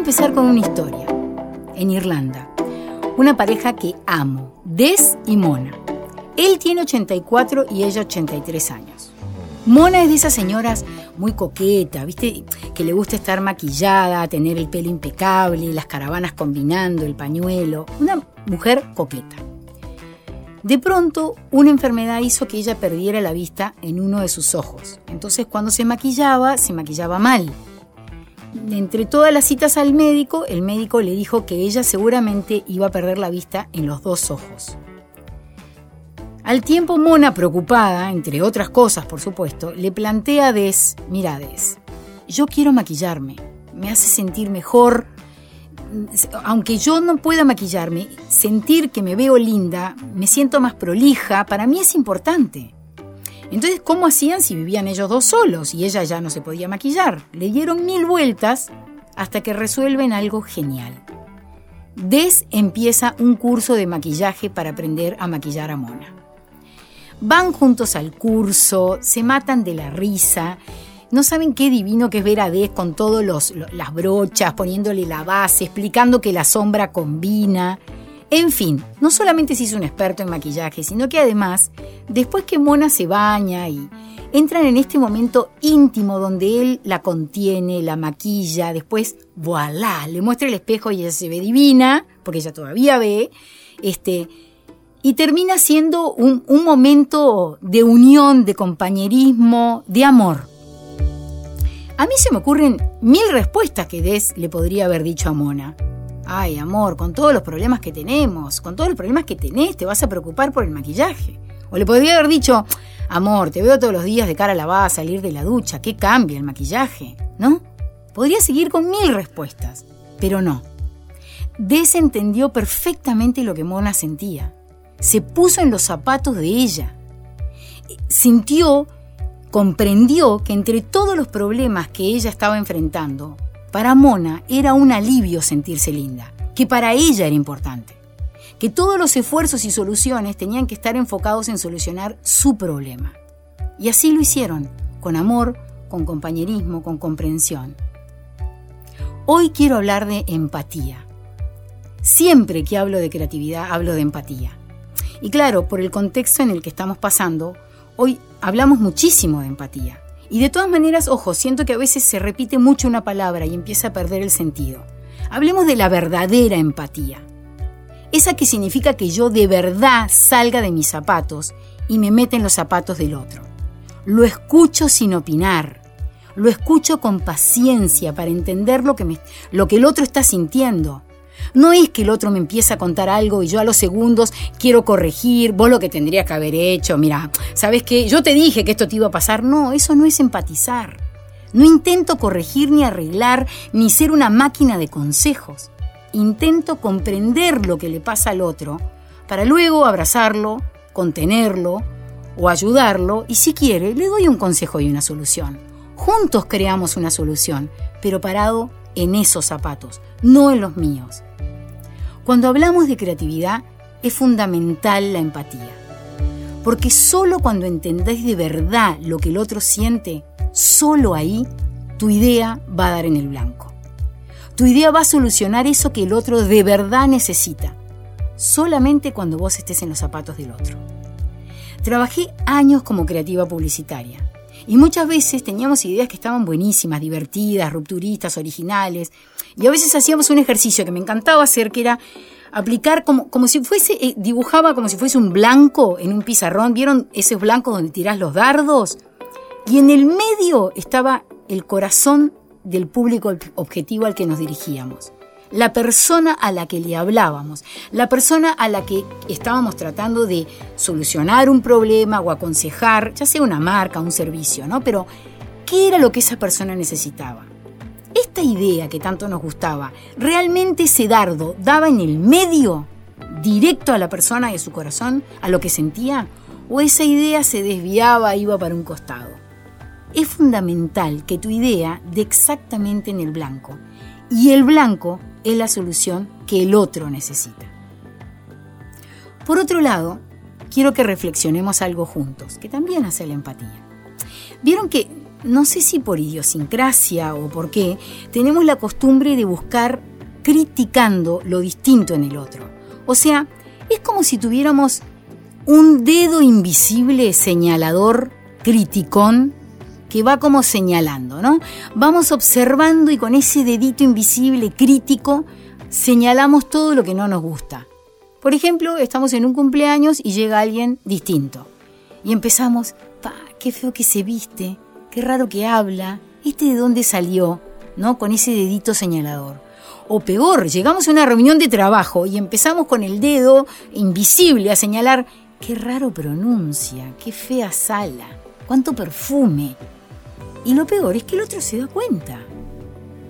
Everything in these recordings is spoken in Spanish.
Empezar con una historia. En Irlanda, una pareja que amo, Des y Mona. Él tiene 84 y ella 83 años. Mona es de esas señoras muy coqueta, ¿viste? Que le gusta estar maquillada, tener el pelo impecable, las caravanas combinando, el pañuelo. Una mujer coqueta. De pronto, una enfermedad hizo que ella perdiera la vista en uno de sus ojos. Entonces, cuando se maquillaba, se maquillaba mal. Entre todas las citas al médico, el médico le dijo que ella seguramente iba a perder la vista en los dos ojos. Al tiempo, Mona, preocupada, entre otras cosas, por supuesto, le plantea a Des, mira Des, yo quiero maquillarme, me hace sentir mejor, aunque yo no pueda maquillarme, sentir que me veo linda, me siento más prolija, para mí es importante. Entonces, ¿cómo hacían si vivían ellos dos solos y ella ya no se podía maquillar? Le dieron mil vueltas hasta que resuelven algo genial. Des empieza un curso de maquillaje para aprender a maquillar a Mona. Van juntos al curso, se matan de la risa. No saben qué divino que es ver a Des con todas las brochas, poniéndole la base, explicando que la sombra combina. En fin, no solamente se hizo un experto en maquillaje, sino que además, después que Mona se baña y entran en este momento íntimo donde él la contiene, la maquilla, después, voilà, le muestra el espejo y ella se ve divina, porque ella todavía ve, este, y termina siendo un, un momento de unión, de compañerismo, de amor. A mí se me ocurren mil respuestas que Des le podría haber dicho a Mona. Ay, amor, con todos los problemas que tenemos, con todos los problemas que tenés, te vas a preocupar por el maquillaje. O le podría haber dicho, amor, te veo todos los días de cara lavada a salir de la ducha, ¿qué cambia el maquillaje? ¿No? Podría seguir con mil respuestas, pero no. Des entendió perfectamente lo que Mona sentía. Se puso en los zapatos de ella. Sintió, comprendió que entre todos los problemas que ella estaba enfrentando, para Mona era un alivio sentirse linda, que para ella era importante, que todos los esfuerzos y soluciones tenían que estar enfocados en solucionar su problema. Y así lo hicieron, con amor, con compañerismo, con comprensión. Hoy quiero hablar de empatía. Siempre que hablo de creatividad hablo de empatía. Y claro, por el contexto en el que estamos pasando, hoy hablamos muchísimo de empatía. Y de todas maneras, ojo, siento que a veces se repite mucho una palabra y empieza a perder el sentido. Hablemos de la verdadera empatía. Esa que significa que yo de verdad salga de mis zapatos y me meta en los zapatos del otro. Lo escucho sin opinar. Lo escucho con paciencia para entender lo que, me, lo que el otro está sintiendo. No es que el otro me empiece a contar algo y yo a los segundos quiero corregir, vos lo que tendrías que haber hecho, mira, ¿sabes qué? Yo te dije que esto te iba a pasar. No, eso no es empatizar. No intento corregir ni arreglar ni ser una máquina de consejos. Intento comprender lo que le pasa al otro para luego abrazarlo, contenerlo o ayudarlo y si quiere le doy un consejo y una solución. Juntos creamos una solución, pero parado en esos zapatos, no en los míos. Cuando hablamos de creatividad es fundamental la empatía. Porque solo cuando entendés de verdad lo que el otro siente, solo ahí tu idea va a dar en el blanco. Tu idea va a solucionar eso que el otro de verdad necesita, solamente cuando vos estés en los zapatos del otro. Trabajé años como creativa publicitaria Y muchas veces teníamos ideas que estaban buenísimas, divertidas, rupturistas, originales. Y a veces hacíamos un ejercicio que me encantaba hacer, que era aplicar como, como si fuese, eh, dibujaba como si fuese un blanco en un pizarrón. ¿Vieron esos blancos donde tirás los dardos? Y en el medio estaba el corazón del público objetivo al que nos dirigíamos. La persona a la que le hablábamos, la persona a la que estábamos tratando de solucionar un problema o aconsejar, ya sea una marca, un servicio, ¿no? Pero, ¿qué era lo que esa persona necesitaba? Esta idea que tanto nos gustaba, ¿realmente ese dardo daba en el medio, directo a la persona y a su corazón, a lo que sentía? ¿O esa idea se desviaba, iba para un costado? Es fundamental que tu idea dé exactamente en el blanco. Y el blanco es la solución que el otro necesita. Por otro lado, quiero que reflexionemos algo juntos, que también hace la empatía. Vieron que, no sé si por idiosincrasia o por qué, tenemos la costumbre de buscar criticando lo distinto en el otro. O sea, es como si tuviéramos un dedo invisible señalador, criticón, que va como señalando, ¿no? Vamos observando y con ese dedito invisible crítico señalamos todo lo que no nos gusta. Por ejemplo, estamos en un cumpleaños y llega alguien distinto. Y empezamos, pa, qué feo que se viste, qué raro que habla, este de dónde salió, ¿no? Con ese dedito señalador. O peor, llegamos a una reunión de trabajo y empezamos con el dedo invisible a señalar, qué raro pronuncia, qué fea sala, cuánto perfume, y lo peor es que el otro se da cuenta.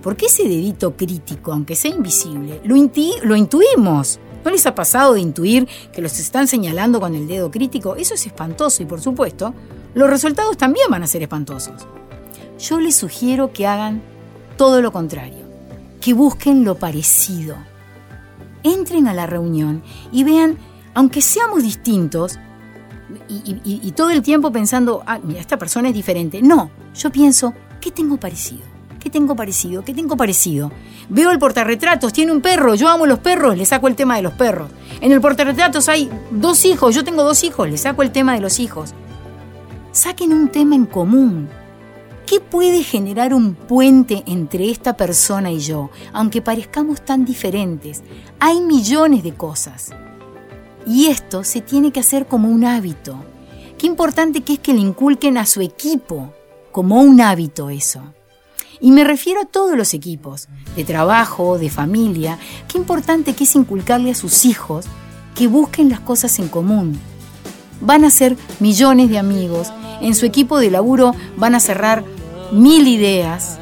Porque ese dedito crítico, aunque sea invisible, lo, lo intuimos. ¿No les ha pasado de intuir que los están señalando con el dedo crítico? Eso es espantoso y por supuesto, los resultados también van a ser espantosos. Yo les sugiero que hagan todo lo contrario, que busquen lo parecido. Entren a la reunión y vean, aunque seamos distintos, y, todo el tiempo pensando, ah, mira, esta persona es diferente. No, yo pienso, ¿qué tengo parecido? ¿Qué tengo parecido? ¿Qué tengo parecido? Veo el portarretratos, tiene un perro, yo amo los perros, le saco el tema de los perros. En el portarretratos hay dos hijos, yo tengo dos hijos, le saco el tema de los hijos. Saquen un tema en común. ¿Qué puede generar un puente entre esta persona y yo, aunque parezcamos tan diferentes? Hay millones de cosas. Y esto se tiene que hacer como un hábito. Qué importante que es que le inculquen a su equipo como un hábito eso. Y me refiero a todos los equipos, de trabajo, de familia. Qué importante que es inculcarle a sus hijos que busquen las cosas en común. Van a ser millones de amigos, en su equipo de laburo van a cerrar mil ideas,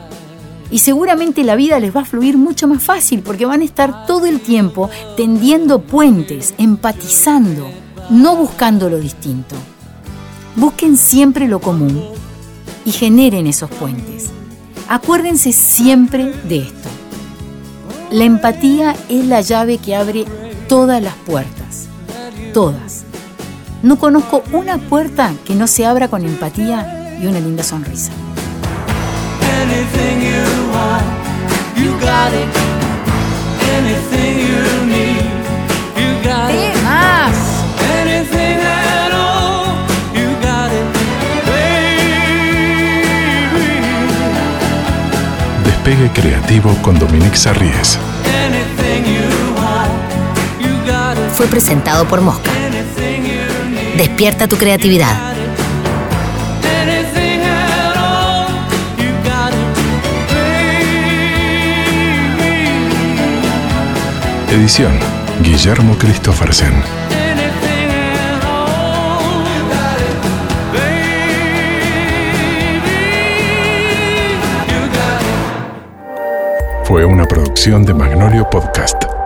y seguramente la vida les va a fluir mucho más fácil porque van a estar todo el tiempo tendiendo puentes, empatizando, no buscando lo distinto. Busquen siempre lo común y generen esos puentes. Acuérdense siempre de esto. La empatía es la llave que abre todas las puertas. Todas. No conozco una puerta que no se abra con empatía y una linda sonrisa. Anything you want, you got it. Anything you need, you got it. más? Anything at all, you got it. Baby. Despegue creativo con Dominique Sarries. Fue presentado por Mosca. Despierta tu creatividad. Edición Guillermo Christophersen. Fue una producción de Magnolio Podcast.